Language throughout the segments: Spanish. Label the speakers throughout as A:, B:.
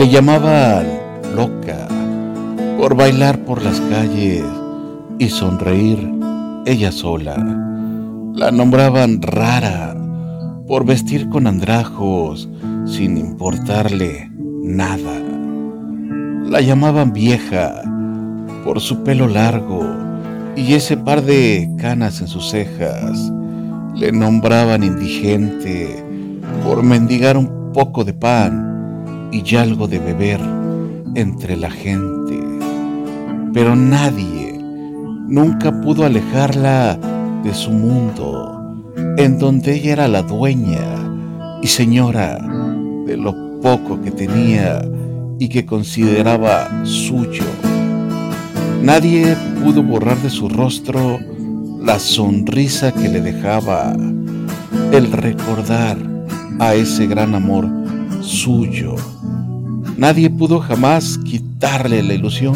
A: Le llamaban loca por bailar por las calles y sonreír ella sola. La nombraban rara por vestir con andrajos sin importarle nada. La llamaban vieja por su pelo largo y ese par de canas en sus cejas. Le nombraban indigente por mendigar un poco de pan y algo de beber entre la gente. Pero nadie nunca pudo alejarla de su mundo, en donde ella era la dueña y señora de lo poco que tenía y que consideraba suyo. Nadie pudo borrar de su rostro la sonrisa que le dejaba el recordar a ese gran amor suyo. Nadie pudo jamás quitarle la ilusión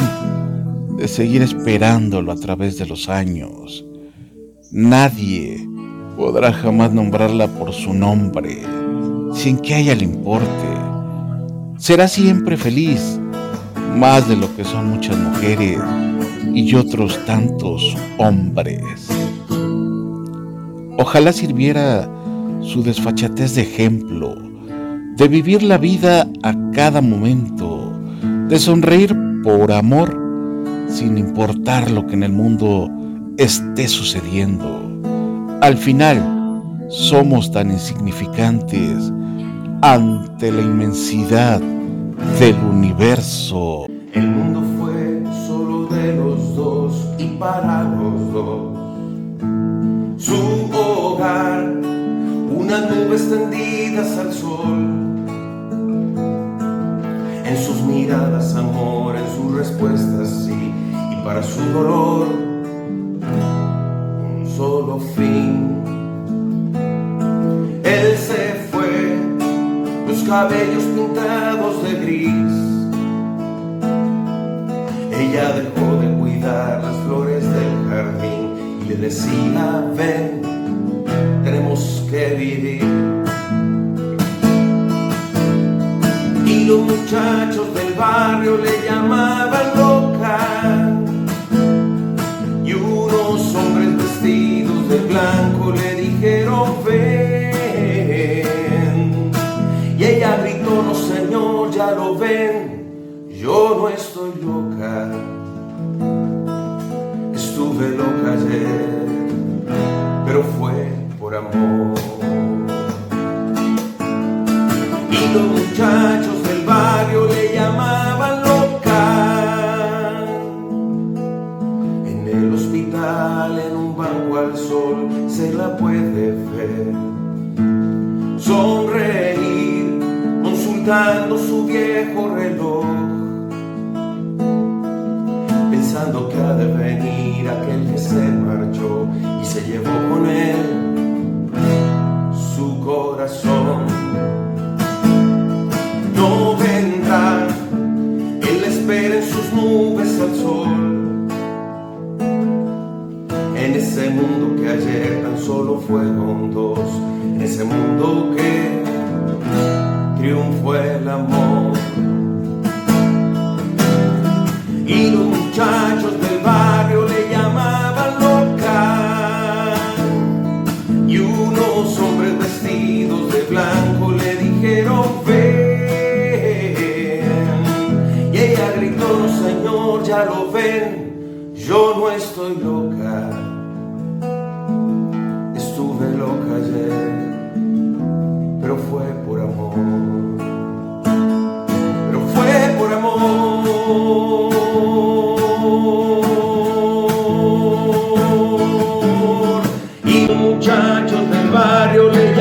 A: de seguir esperándolo a través de los años. Nadie podrá jamás nombrarla por su nombre sin que a ella le importe será siempre feliz, más de lo que son muchas mujeres y otros tantos hombres. Ojalá sirviera su desfachatez de ejemplo, de vivir la vida a cada momento, de sonreír por amor, sin importar lo que en el mundo esté sucediendo. Al final, somos tan insignificantes ante la inmensidad del universo.
B: El mundo fue solo de los dos y para los dos. Unas nubes tendidas al sol. En sus miradas amor, en sus respuestas sí, y para su dolor un solo fin. Él se fue, los cabellos pintados de gris. Ella dejó de cuidar las flores del jardín y le decía, ven, estoy loca. Estuve loca ayer, pero fue por amor. Y los muchachos del barrio le llamaban loca. En el hospital, en un banco al sol, se la puede ver. Sonreír, consultando su viejo venir aquel que se marchó y se llevó con él su corazón no vendrá. Él espera en sus nubes al sol. En ese mundo que ayer tan solo fueron dos. En ese mundo que triunfó el amor. lo ven, yo no estoy loca. Estuve loca ayer, pero fue por amor. Pero fue por amor. Y muchachos del barrio le